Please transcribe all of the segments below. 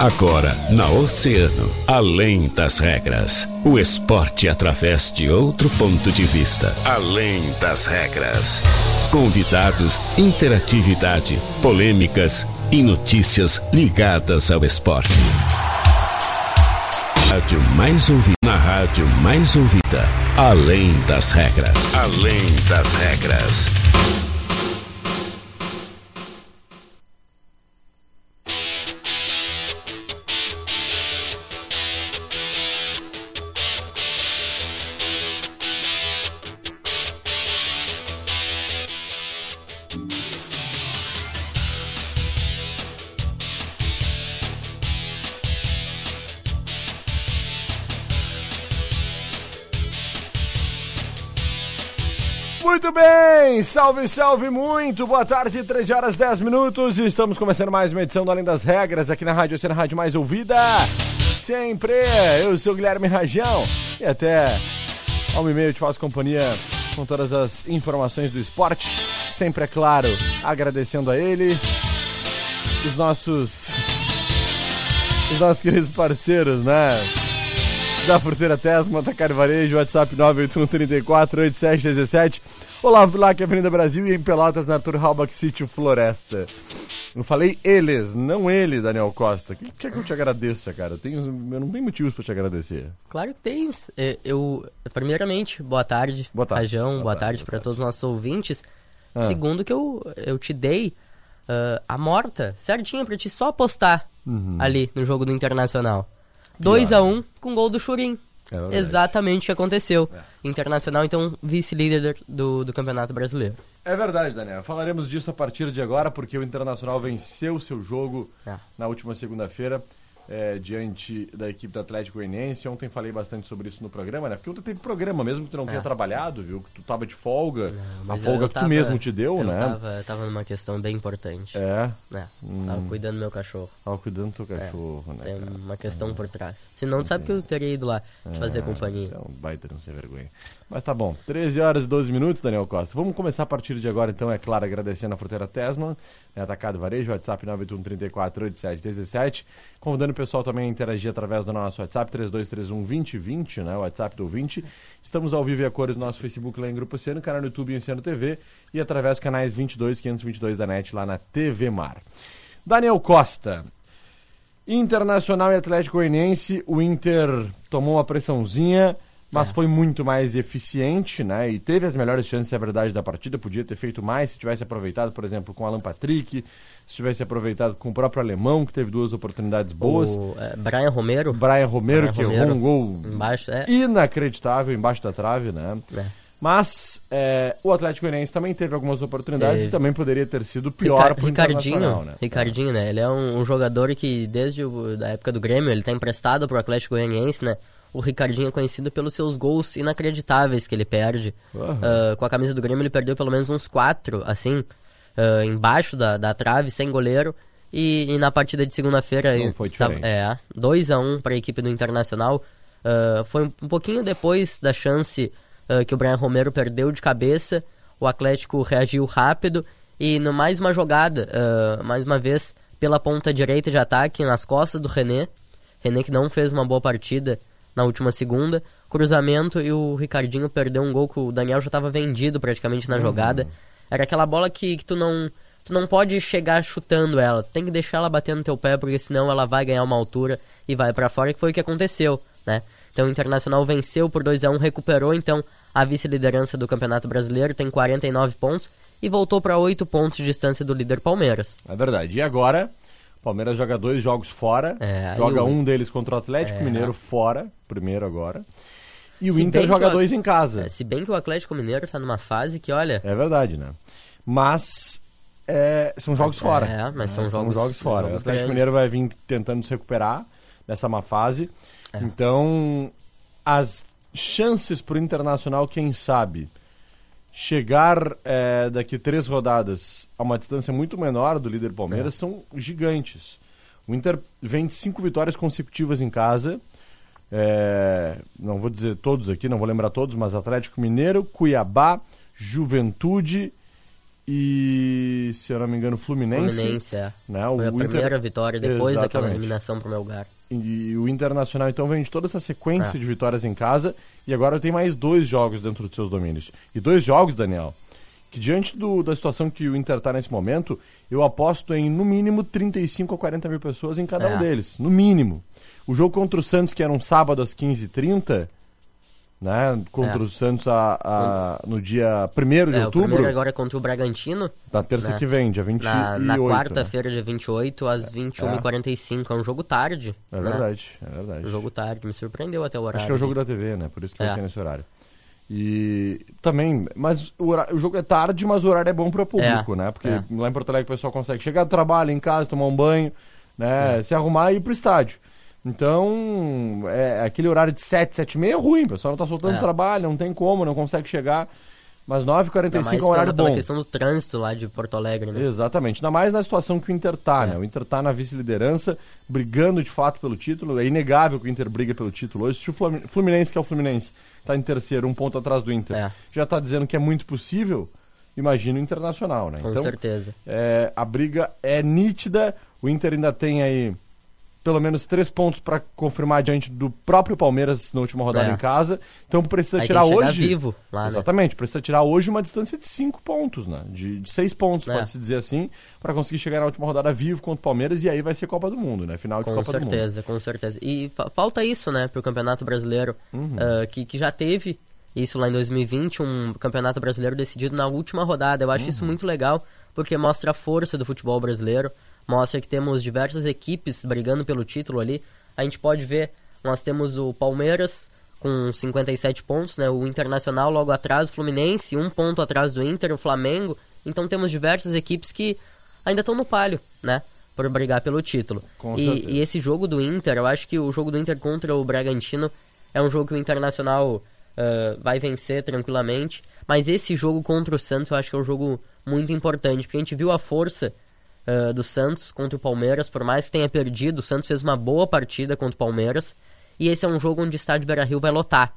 Agora, na Oceano, além das regras. O esporte através de outro ponto de vista. Além das regras. Convidados, interatividade, polêmicas e notícias ligadas ao esporte. Rádio mais ouvida. Na rádio mais ouvida. Além das regras. Além das regras. Muito bem, salve, salve muito, boa tarde, 13 horas 10 minutos. Estamos começando mais uma edição do Além das Regras aqui na Rádio Oceana Rádio Mais Ouvida, sempre, eu sou o Guilherme Rajão e até ao e meio te faço companhia com todas as informações do esporte, sempre é claro, agradecendo a ele, os nossos, os nossos queridos parceiros, né? Da Fruteira Tesma, Atacar Varejo, WhatsApp 981348717. Olavo Bilac, Avenida Brasil e em Pelotas, na Arthur Halbach Sítio Floresta. Eu falei eles, não ele, Daniel Costa. O que quer que eu te agradeça, cara? Eu, tenho, eu não tenho motivos pra te agradecer. Claro que tens. É, Eu, primeiramente, boa tarde, Boa tarde. Rajão, boa, tarde, tarde, para todos os nossos ouvintes. Ah. Segundo que eu, eu te dei ah, a morta certinha pra te só apostar Uhum. ali no jogo do Internacional. 2 a 1 um, com gol do Churim. É. Exatamente o que aconteceu. Internacional, então, vice-líder do, do Campeonato Brasileiro. É verdade, Daniel. Falaremos disso a partir de agora, porque o Internacional venceu seu jogo É. na última segunda-feira é, diante da equipe do Atlético Goianiense. Ontem falei bastante sobre isso no programa, né? Porque ontem teve programa, mesmo que tu não tenha trabalhado, viu? Que tu tava de folga, a Mas folga eu que tava- tu mesmo te deu, eu né? Tava, tava numa questão bem importante. É, É, Tava cuidando do meu cachorro. tava cuidando do teu cachorro, né? Tem cara? uma questão por trás. Se não, sabe que eu teria ido lá te fazer companhia. É um baita não sem vergonha. Mas tá bom. 13 horas e 12 minutos, Daniel Costa. Vamos começar a partir de agora, então, é claro, agradecendo a Fruteira Tesman, né, Atacado Varejo, WhatsApp 981348717. Convidando o pessoal também interagir através do nosso WhatsApp 32312020, né? O WhatsApp do 20. Estamos ao vivo e a cores do nosso Facebook lá em Grupo Oceano, canal no YouTube Oceano TV e através dos canais 22 e 522 da NET lá na TV Mar. Daniel Costa, Internacional e Atlético Goianiense, o Inter tomou uma pressãozinha, mas foi muito mais eficiente, né? E teve as melhores chances, é verdade, da partida. Podia ter feito mais se tivesse aproveitado, por exemplo, com Alan Patrick, se tivesse aproveitado com o próprio Alemão, que teve duas oportunidades boas. O é, Brian Romero, Brian Romero, Brian que Romero, errou um gol embaixo, é. inacreditável embaixo da trave, né? É. Mas é, o Atlético Goianiense também teve algumas oportunidades Teve. e também poderia ter sido pior pro Ricardinho, Internacional, né? Ricardinho, né? Ele é um, um jogador que desde o, da época do Grêmio, ele tá emprestado pro Atlético Goianiense, né? O Ricardinho é conhecido pelos seus gols inacreditáveis que ele perde. Ah, com a camisa do Grêmio ele perdeu pelo menos uns quatro, assim, ah, embaixo da, da trave, sem goleiro. E, e na partida de segunda-feira... Não foi diferente. É, 2 a 1 um para a equipe do Internacional. Ah, foi um, pouquinho depois da chance que o Brian Romero perdeu de cabeça. O Atlético reagiu rápido e no mais uma jogada, mais uma vez pela ponta direita de ataque nas costas do René. René que não fez uma boa partida na última segunda. Cruzamento e o Ricardinho perdeu um gol que o Daniel já estava vendido praticamente na jogada. Era aquela bola que, que tu não tu não pode chegar chutando ela, tem que deixar ela bater no teu pé porque senão ela vai ganhar uma altura e vai pra fora, que foi o que aconteceu, né? Então o Internacional venceu por 2 a 1, recuperou então a vice-liderança do Campeonato Brasileiro, tem 49 pontos e voltou para 8 pontos de distância do líder Palmeiras. É verdade. E agora, o Palmeiras joga dois jogos fora. É, joga o- um deles contra o Atlético Mineiro fora, primeiro agora. E o Se Inter joga o- dois em casa. É, se bem que o Atlético Mineiro tá numa fase que, olha, É verdade, né? Mas é, são jogos É, fora. é, mas né? são jogos- fora. jogos o Atlético. Mineiro vai vir tentando se recuperar dessa má fase. É. Então, as chances pro Internacional, quem sabe, chegar é, daqui três rodadas a uma distância muito menor do líder Palmeiras É. são gigantes. O Inter vem de cinco vitórias consecutivas em casa. É, não vou dizer todos aqui, não vou lembrar todos, mas Atlético Mineiro, Cuiabá, Juventude e se eu não me engano, Fluminense. Fluminense, é. Né? Foi a o Inter- primeira vitória depois daquela Exatamente. eliminação pro Melgar. E o Internacional então vem de toda essa sequência É. de vitórias em casa e agora tem mais dois jogos dentro dos seus domínios. E dois jogos, Daniel, que diante do- da situação que o Inter está nesse momento, eu aposto em no mínimo 35 a 40 mil pessoas em cada É. um deles. No mínimo. O jogo contra o Santos, que era um sábado às 15h30, né? Contra É. o Santos a, a- no dia 1 de É, o outubro, primeiro agora é contra o Bragantino, na terça né? que vem, dia 28. na, na né? quarta-feira, dia 28, às 21h45. É um jogo tarde. É né? verdade, é verdade. Um jogo tarde, me surpreendeu até o horário. Acho que é o jogo da TV, né? Por isso que vai É. ser nesse horário. E também, mas o, horário- o jogo é tarde, mas o horário é bom para público, É, né? Porque é. lá em Porto Alegre o pessoal consegue chegar do trabalho, em casa, tomar um banho, né? É. Se arrumar e ir pro estádio. Então, é aquele horário de 7, 7 e meia é ruim, o pessoal não tá soltando É. trabalho, não tem como, não consegue chegar. Mas Ainda 9h45 mais é um horário pela, pela bom. questão do trânsito lá de Porto Alegre, né? Exatamente. Ainda mais na situação que o Inter tá, É. né? O Inter tá na vice-liderança, brigando de fato pelo título. É inegável que o Inter briga pelo título hoje. Se o Fluminense, que é o Fluminense, tá em terceiro, um ponto atrás do Inter, É. já tá dizendo que é muito possível, imagina o Internacional, né? Com então, certeza. é, a briga é nítida. O Inter ainda tem aí pelo menos três pontos para confirmar diante do próprio Palmeiras na última rodada É. em casa. Então precisa Aí tirar hoje. vivo lá, né? Exatamente, precisa tirar hoje uma distância de cinco pontos, né? De, de seis pontos, É. pode-se dizer assim, para conseguir chegar na última rodada vivo contra o Palmeiras e aí vai ser Copa do Mundo, né? Final de Com Copa do Mundo. certeza, com certeza. E fa- falta isso, né, pro Campeonato Brasileiro, Uhum. ah, que, que já teve isso lá em 2020, um Campeonato Brasileiro decidido na última rodada. Eu acho Uhum. isso muito legal, porque mostra a força do futebol brasileiro, mostra que temos diversas equipes brigando pelo título ali. A gente pode ver, nós temos o Palmeiras com 57 pontos, né, o Internacional logo atrás, o Fluminense, um ponto atrás do Inter, o Flamengo. Então temos diversas equipes que ainda estão no palio, né? Por brigar pelo título. E, e esse jogo do Inter, eu acho que o jogo do Inter contra o Bragantino é um jogo que o Internacional ah, vai vencer tranquilamente. Mas esse jogo contra o Santos eu acho que é um jogo muito importante, porque a gente viu a força ah, do Santos contra o Palmeiras, por mais que tenha perdido, o Santos fez uma boa partida contra o Palmeiras. E esse é um jogo onde o estádio Beira-Rio vai lotar.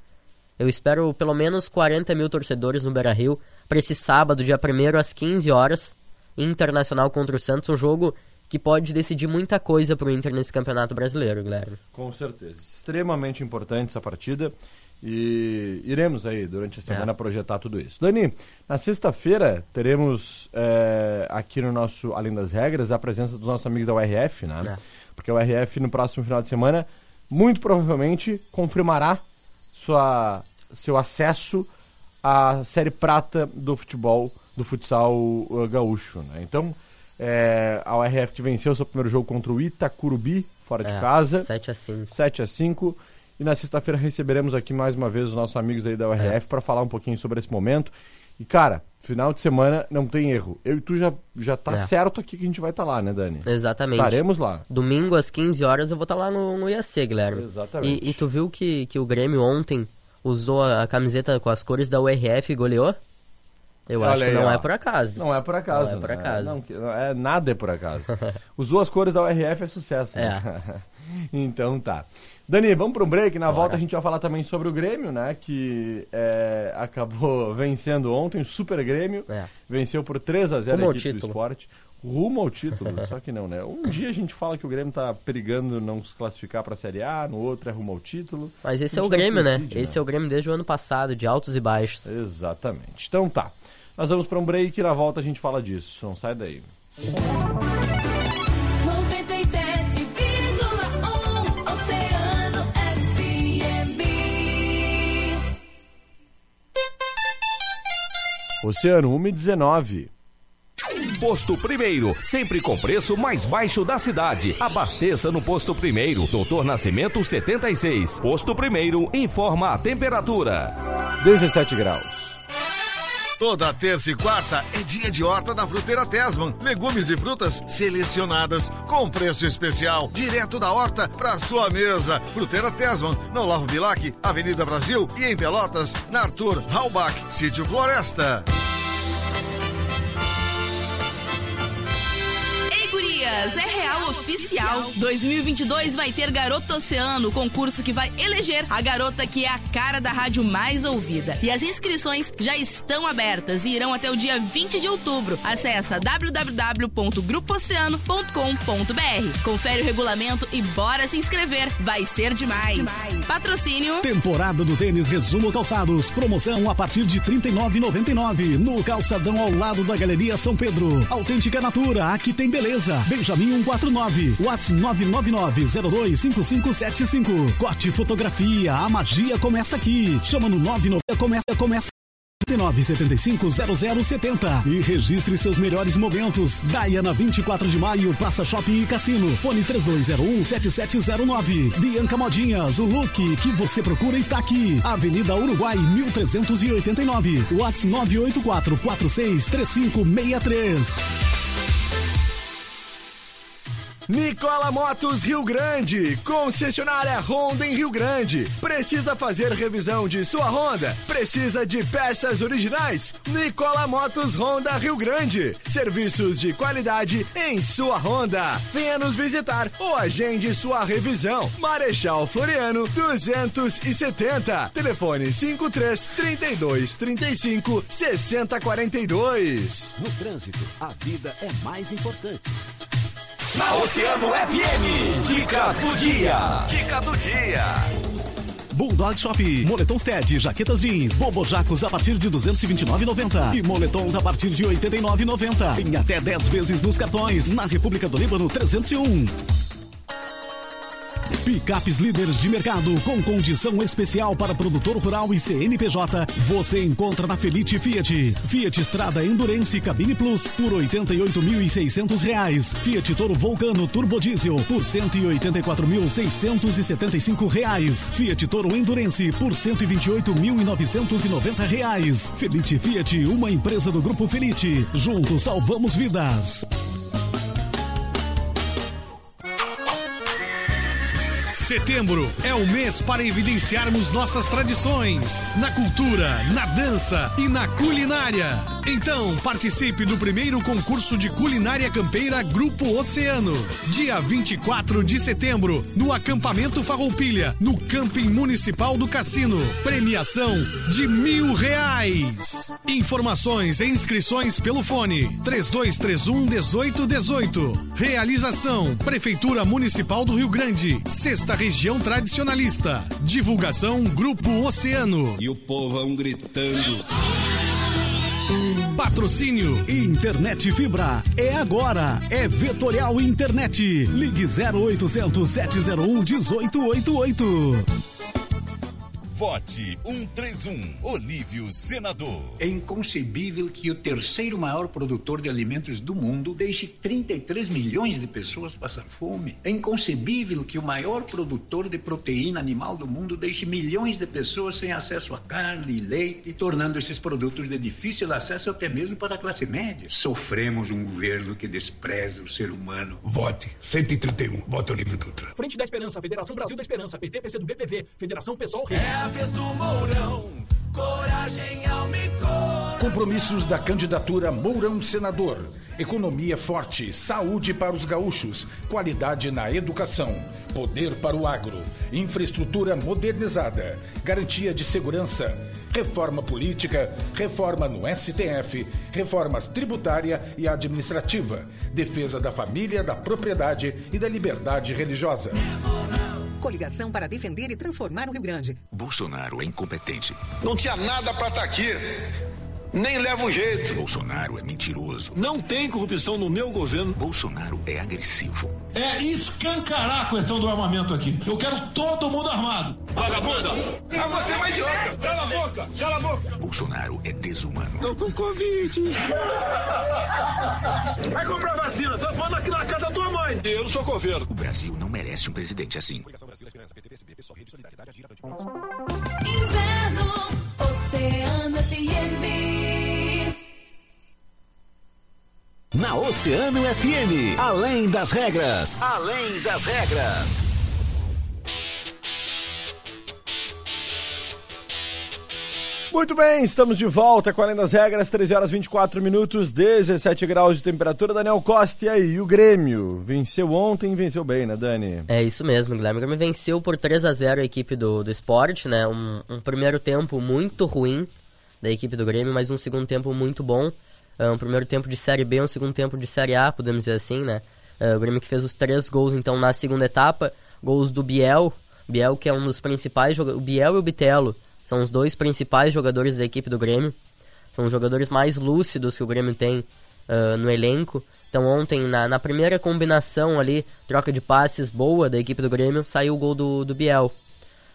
Eu espero pelo menos 40 mil torcedores no Beira-Rio para esse sábado, dia 1 às 15 horas, Internacional contra o Santos, um jogo que pode decidir muita coisa pro Inter nesse Campeonato Brasileiro, Guilherme. Com certeza. Extremamente importante essa partida. E iremos aí, durante a semana, É. projetar tudo isso. Dani, na sexta-feira teremos é, aqui no nosso Além das Regras a presença dos nossos amigos da URF, né? É. Porque a URF no próximo final de semana, muito provavelmente, confirmará sua, seu acesso à Série Prata do futebol, do futsal uh, gaúcho, né? Então, é, a URF que venceu seu primeiro jogo contra o Itacurubi, fora de É, casa. 7 a 5 7 a 5 E na sexta-feira receberemos aqui mais uma vez os nossos amigos aí da URF para falar um pouquinho sobre esse momento. E cara, final de semana não tem erro. Eu e tu já, já tá É. certo aqui que a gente vai estar lá, né, Dani? Exatamente. Estaremos lá. Domingo às 15 horas eu vou estar lá no, no IAC, Guilherme. Exatamente. E, e tu viu que, que o Grêmio ontem usou a camiseta com as cores da URF e goleou? Eu Olha acho que aí, não ó. é por acaso. Não é por acaso. Não é por né? acaso. Não, não é, nada é por acaso. Usou as cores da URF é sucesso. né? então tá. Dani, vamos para um break. Na volta a gente vai falar também sobre o Grêmio, né? Que é, acabou vencendo ontem, o Super Grêmio. É. Venceu por 3 a 0 Rumo a equipe do título. esporte rumo ao título. Só que não, né? Um dia a gente fala que o Grêmio tá perigando não se classificar pra Série A, no outro é rumo ao título. Mas esse é o Grêmio, né? Esse né? é o Grêmio desde o ano passado, de altos e baixos. Exatamente. Então tá. Nós vamos para um break e na volta a gente fala disso. Não sai daí. Oceano 1,19. Posto Primeiro, sempre com preço mais baixo da cidade. Abasteça no Posto Primeiro, Doutor Nascimento 76. Posto Primeiro informa a temperatura. 17 graus. Toda terça e quarta é dia de horta da Fruteira Tesman. Legumes e frutas selecionadas com preço especial, direto da horta para sua mesa. Fruteira Tesman, na Olavo Bilac, Avenida Brasil e em Pelotas, na Arthur Halbach, Sítio Floresta. Regras é real oficial. 2022 vai ter Garota Oceano, concurso que vai eleger a garota que é a cara da rádio mais ouvida. E as inscrições já estão abertas e irão até o dia 20 de outubro. Acesse www.grupooceano.com.br. Confere o regulamento e bora se inscrever. Vai ser demais. Patrocínio Temporada do Tênis Resumo Calçados. Promoção a partir de R$ 39,99 no calçadão ao lado da Galeria São Pedro. Autêntica Natura, aqui tem beleza. Benjamin 149, Whats 999-025575. Corte fotografia, a magia começa aqui. Chama no 99, começa, começa. 99750070 e registre seus melhores momentos. Daiana 24 de maio, Praça Shopping e Cassino. Fone 32017709. Bianca Modinhas, o look que você procura está aqui. Avenida Uruguai 1389. Whats 984 463563. Nicola Motos Rio Grande, concessionária Honda em Rio Grande. Precisa fazer revisão de sua Honda? Precisa de peças originais? Nicola Motos Honda Rio Grande. Serviços de qualidade em sua Honda. Venha nos visitar ou agende sua revisão. Marechal Floriano 270. Telefone 53 32 35 60 42. No trânsito, a vida é mais importante. Na Oceano FM, dica do dia. Dica do dia. Bulldog Shop, moletons TED, jaquetas jeans, bobojacos a partir de 229,90 e moletons a partir de 89,90 em até 10 vezes nos cartões na República do Líbano 301. Picapes líderes de mercado com condição especial para produtor rural e CNPJ. Você encontra na Felite Fiat. Fiat Strada Endurance Cabine Plus por 88.600 reais. Fiat Toro Vulcano Turbo Diesel por 184.675 reais. Fiat Toro Endurance por 128.990 reais. Felite Fiat, uma empresa do Grupo Felite. Juntos salvamos vidas. Setembro é o mês para evidenciarmos nossas tradições na cultura, na dança e na culinária. Então, participe do primeiro concurso de culinária campeira Grupo Oceano, dia 24 de setembro, no acampamento Farroupilha, no Camping Municipal do Cassino. Premiação de mil reais. Informações e inscrições pelo fone 3231 1818. Realização Prefeitura Municipal do Rio Grande, Sexta Região Tradicionalista. Divulgação Grupo Oceano. E o povão gritando. Patrocínio Internet Fibra. É agora. É Vetorial Internet. Ligue 0800 701 1888. Vote 131, Olívio Senador. É inconcebível que o terceiro maior produtor de alimentos do mundo deixe 33 milhões de pessoas passar fome. É inconcebível que o maior produtor de proteína animal do mundo deixe milhões de pessoas sem acesso a carne e leite, tornando esses produtos de difícil acesso até mesmo para a classe média. Sofremos um governo que despreza o ser humano. Vote 131, voto Olívio Dutra. Frente da Esperança, Federação Brasil da Esperança, PT, PC do BPV, Federação Pessoal. É do Mourão, coragem Compromissos da candidatura Mourão Senador. Economia forte, saúde para os gaúchos, qualidade na educação, poder para o agro, infraestrutura modernizada, garantia de segurança, reforma política, reforma no STF, reformas tributária e administrativa, defesa da família, da propriedade e da liberdade religiosa. Coligação para defender e transformar o Rio Grande. Bolsonaro é incompetente. Não tinha nada para estar aqui. Nem leva um jeito. Bolsonaro é mentiroso. Não tem corrupção no meu governo. Bolsonaro é agressivo. É escancarar a questão do armamento aqui. Eu quero todo mundo armado. Vagabunda! Ah, você é uma idiota! Cala a boca! Cala a boca! Bolsonaro é desumano. Tô com Covid. Vai comprar vacina, só falando aqui na casa da tua mãe. Eu sou coveiro. O Brasil não merece um presidente assim. Inverno, Oceano FM. Na Oceano FM, além das regras, além das regras. Muito bem, estamos de volta com Além das Regras, 13 horas 24 minutos, 17 graus de temperatura. Daniel Costa, e aí, o Grêmio? Venceu ontem, venceu bem, né, Dani? É isso mesmo, Guilherme. O Grêmio venceu por 3 a 0 a equipe do, do esporte, né? Um, um primeiro tempo muito ruim da equipe do Grêmio, mas um segundo tempo muito bom. Uh, um primeiro tempo de Série B, um segundo tempo de Série A, podemos dizer assim, né? Uh, o Grêmio que fez os três gols, então, na segunda etapa. Gols do Biel, Biel que é um dos principais jogadores... O Biel e o Bitelo são os dois principais jogadores da equipe do Grêmio. São os jogadores mais lúcidos que o Grêmio tem uh, no elenco. Então ontem, na, na, primeira combinação ali, troca de passes boa da equipe do Grêmio, saiu o gol do, do Biel.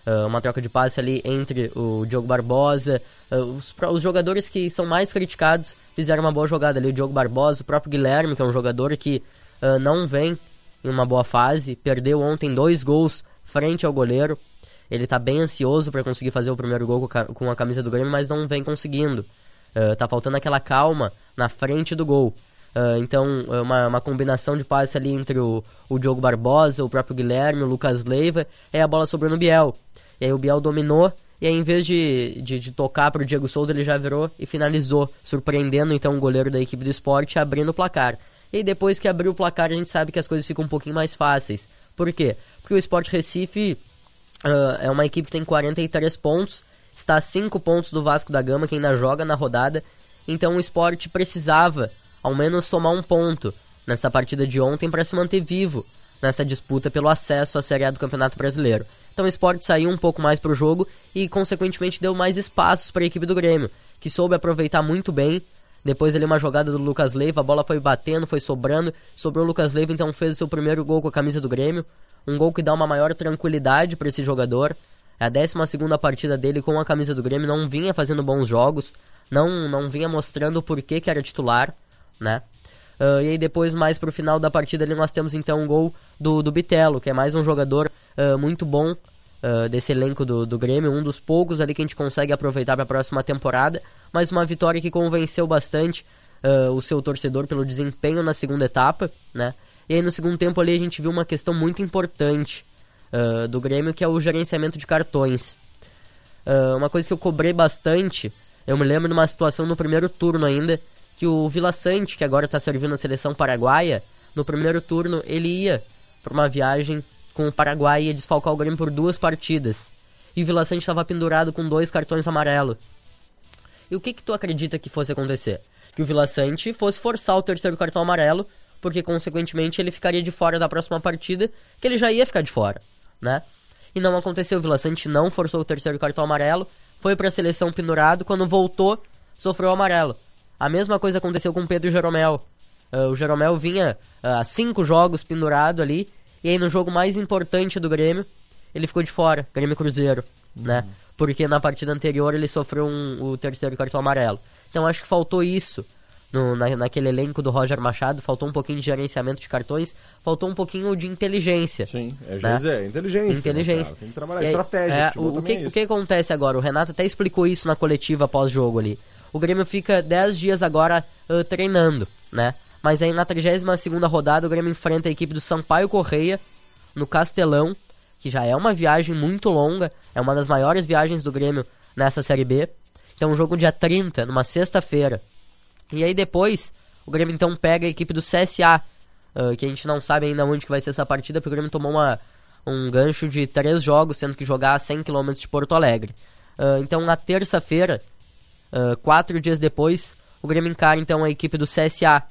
Uh, uma troca de passe ali entre o Diogo Barbosa. Uh, os, os, jogadores que são mais criticados fizeram uma boa jogada ali. O Diogo Barbosa, o próprio Guilherme, que é um jogador que não vem em uma boa fase. Perdeu ontem dois gols frente ao goleiro. Ele tá bem ansioso para conseguir fazer o primeiro gol com a camisa do Grêmio, mas não vem conseguindo. Uh, tá faltando aquela calma na frente do gol. Uh, então, uma, uma, combinação de passe ali entre o, o Diogo Barbosa, o próprio Guilherme, o Lucas Leiva, e a bola sobrou no Biel. E aí o Biel dominou, e aí em vez de, de, de tocar pro Diego Souza, ele já virou e finalizou, surpreendendo então o goleiro da equipe do esporte, abrindo o placar. E depois que abriu o placar, a gente sabe que as coisas ficam um pouquinho mais fáceis. Por quê? Porque o Sport Recife Uh, é uma equipe que tem 43 pontos, está a 5 pontos do Vasco da Gama, que ainda joga na rodada. Então o esporte precisava, ao menos, somar um ponto nessa partida de ontem para se manter vivo nessa disputa pelo acesso à Série A do Campeonato Brasileiro. Então o esporte saiu um pouco mais para o jogo e, consequentemente, deu mais espaços para a equipe do Grêmio, que soube aproveitar muito bem. Depois ali uma jogada do Lucas Leiva, a bola foi batendo, foi sobrando, sobrou o Lucas Leiva, então fez o seu primeiro gol com a camisa do Grêmio um gol que dá uma maior tranquilidade para esse jogador. É a 12 partida dele com a camisa do Grêmio, não vinha fazendo bons jogos, não, não vinha mostrando o porquê que era titular, né? Uh, e aí depois, mais pro final da partida ali, nós temos então um gol do, do Bitelo, que é mais um jogador uh, muito bom uh, desse elenco do, do Grêmio, um dos poucos ali que a gente consegue aproveitar para a próxima temporada, mas uma vitória que convenceu bastante o seu torcedor pelo desempenho na segunda etapa, né? E aí no segundo tempo ali a gente viu uma questão muito importante uh, do Grêmio, que é o gerenciamento de cartões. Uh, uma coisa que eu cobrei bastante, eu me lembro de uma situação no primeiro turno ainda, que o Vila Sante, que agora está servindo a seleção paraguaia, no primeiro turno ele ia para uma viagem com o Paraguai e ia desfalcar o Grêmio por duas partidas. E o Vila Sante estava pendurado com dois cartões amarelos. E o que que tu acredita que fosse acontecer? Que o Vila Sante fosse forçar o terceiro cartão amarelo porque consequentemente ele ficaria de fora da próxima partida, que ele já ia ficar de fora, né? E não aconteceu, o Vila Sante não forçou o terceiro cartão amarelo, foi para a seleção pendurado, quando voltou, sofreu o amarelo. A mesma coisa aconteceu com o Pedro Jeromel. Uh, o Jeromel vinha uh, a cinco jogos pendurado ali, e aí no jogo mais importante do Grêmio, ele ficou de fora, Grêmio Cruzeiro, né? Uhum. Porque na partida anterior ele sofreu um, o terceiro cartão amarelo. Então acho que faltou isso no, na, naquele elenco do Roger Machado, faltou um pouquinho de gerenciamento de cartões, faltou um pouquinho de inteligência. Sim, é, né? dizer, inteligência. Né, inteligência. Né, Tem que trabalhar estratégia. É, o, o, que, é o que acontece agora? O Renato até explicou isso na coletiva pós-jogo ali. O Grêmio fica 10 dias agora uh, treinando, né? Mas aí na 32 segunda rodada o Grêmio enfrenta a equipe do Sampaio Correia no Castelão, que já é uma viagem muito longa, é uma das maiores viagens do Grêmio nessa Série B. Então, um jogo dia 30, numa sexta-feira, e aí depois, o Grêmio então pega a equipe do CSA, uh, que a gente não sabe ainda onde que vai ser essa partida, porque o Grêmio tomou uma, um gancho de três jogos, tendo que jogar a 100 km de Porto Alegre. Uh, então na terça-feira, uh, quatro dias depois, o Grêmio encara então a equipe do CSA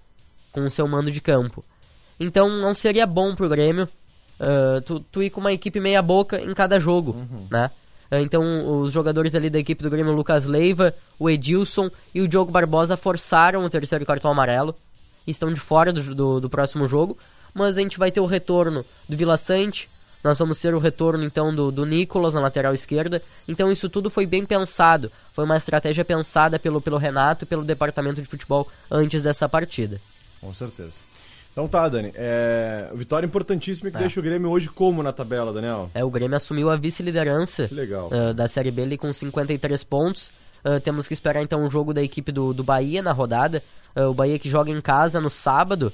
com o seu mando de campo. Então não seria bom pro Grêmio tu, tu ir com uma equipe meia boca em cada jogo, uhum. né? Ah, então, os jogadores ali da equipe do Grêmio, Lucas Leiva, o Edilson e o Diogo Barbosa forçaram o terceiro cartão amarelo. Estão de fora do, do, do próximo jogo. Mas a gente vai ter o retorno do Vila Sante. Nós vamos ter o retorno então do, do Nicolas na lateral esquerda. Então isso tudo foi bem pensado. Foi uma estratégia pensada pelo, pelo Renato e pelo departamento de futebol antes dessa partida. Com certeza. Então tá, Dani. É... Vitória importantíssima que é. deixa o Grêmio hoje como na tabela, Daniel? É, o Grêmio assumiu a vice-liderança uh, da Série B ali com 53 pontos. Uh, temos que esperar então o jogo da equipe do, do Bahia na rodada. Uh, o Bahia que joga em casa no sábado,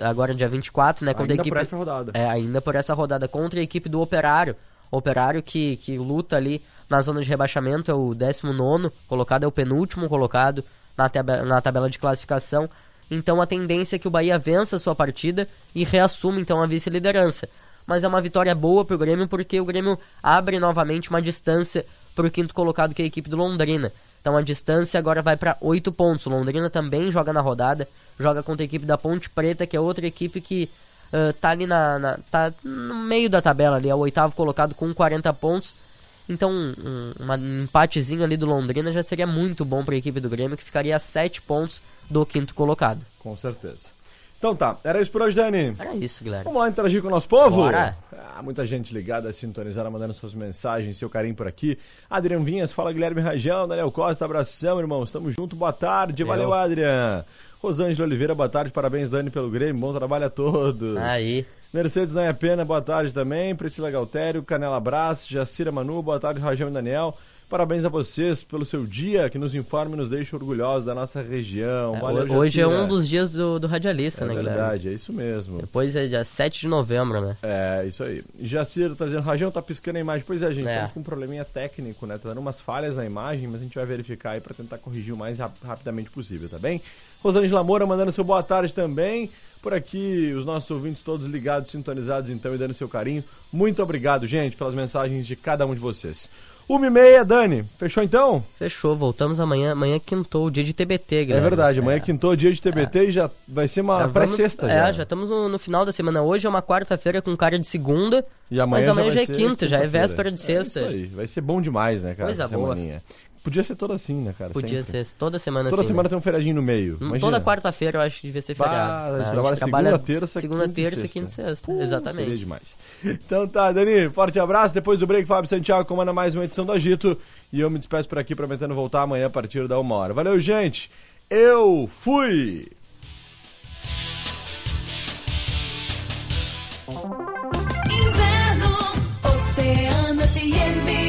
agora dia 24, né? Contra ainda a equipe... por essa rodada. É, ainda por essa rodada, contra a equipe do Operário. Operário que, que luta ali na zona de rebaixamento é o 19 colocado, é o penúltimo colocado na, tab na tabela de classificação. Então a tendência é que o Bahia vença a sua partida e reassuma então a vice-liderança. Mas é uma vitória boa para o Grêmio porque o Grêmio abre novamente uma distância para o quinto colocado que é a equipe do Londrina. Então a distância agora vai para 8 pontos. O Londrina também joga na rodada, joga contra a equipe da Ponte Preta, que é outra equipe que uh, tá ali na, na, tá no meio da tabela ali, é o oitavo colocado com 40 pontos. Então um, um empatezinho ali do Londrina já seria muito bom para a equipe do Grêmio, que ficaria a 7 pontos do quinto colocado. Com certeza. Então tá, era isso por hoje, Dani. Era isso, Guilherme. Vamos lá interagir com o nosso povo? Bora. Ah, muita gente ligada, sintonizada, mandando suas mensagens, seu carinho por aqui. Adriano Vinhas, fala Guilherme Rajão, Daniel Costa, abração, irmão. Estamos junto, boa tarde. Valeu, Eu. Adriano. Rosângela Oliveira, boa tarde, parabéns, Dani, pelo Grêmio, bom trabalho a todos. Aí. Mercedes Nanha Pena, boa tarde também. Priscila Galtério, Canela Brás, Jacira Manu, boa tarde, Rajão e Daniel. Parabéns a vocês pelo seu dia, que nos informa e nos deixa orgulhosos da nossa região. Valeu, É, Hoje é Jacira. um dos dias do, do radialista, É né, Guilherme? verdade, é isso mesmo. Depois é dia 7 de novembro, né? É, isso aí. Jaciro tá dizendo, Rajão tá piscando a imagem. Pois é, gente, É. estamos com um probleminha técnico, né? Tá dando umas falhas na imagem, mas a gente vai verificar aí pra tentar corrigir o mais rap- rapidamente possível, tá bem? Rosângela Moura mandando seu boa tarde também. Por aqui, os nossos ouvintes todos ligados, sintonizados então e dando seu carinho. Muito obrigado, gente, pelas mensagens de cada um de vocês. Uma e meia, Dani. Fechou então? Fechou, voltamos amanhã. Amanhã quintou, dia de TBT, É Guilherme. verdade, amanhã quintou dia de TBT e já vai ser uma Já pré-sexta É, já. já estamos no, no final da semana. Hoje é uma quarta-feira com cara de segunda. E amanhã mas amanhã já, vai é ser quinta, já é véspera de sexta. É isso aí, vai ser bom demais, né, cara? Coisa boa. semaninha. Podia ser toda assim, né, cara? Podia Sempre. ser toda semana Toda assim, semana né? tem um feriadinho no meio. Hum, Imagina. Toda quarta-feira eu acho que devia ser Bah, feriado. a gente Ah, trabalha segunda, terça, segunda, quinta e terça, quinta e sexta. Pô, Exatamente. Seria demais. Então tá, Dani, forte abraço. Depois do break, Fábio Santiago comanda mais uma edição do Agito. E eu me despeço por aqui, prometendo voltar amanhã a partir da uma hora. Valeu, gente. Eu fui! Inverno, Oceano FM.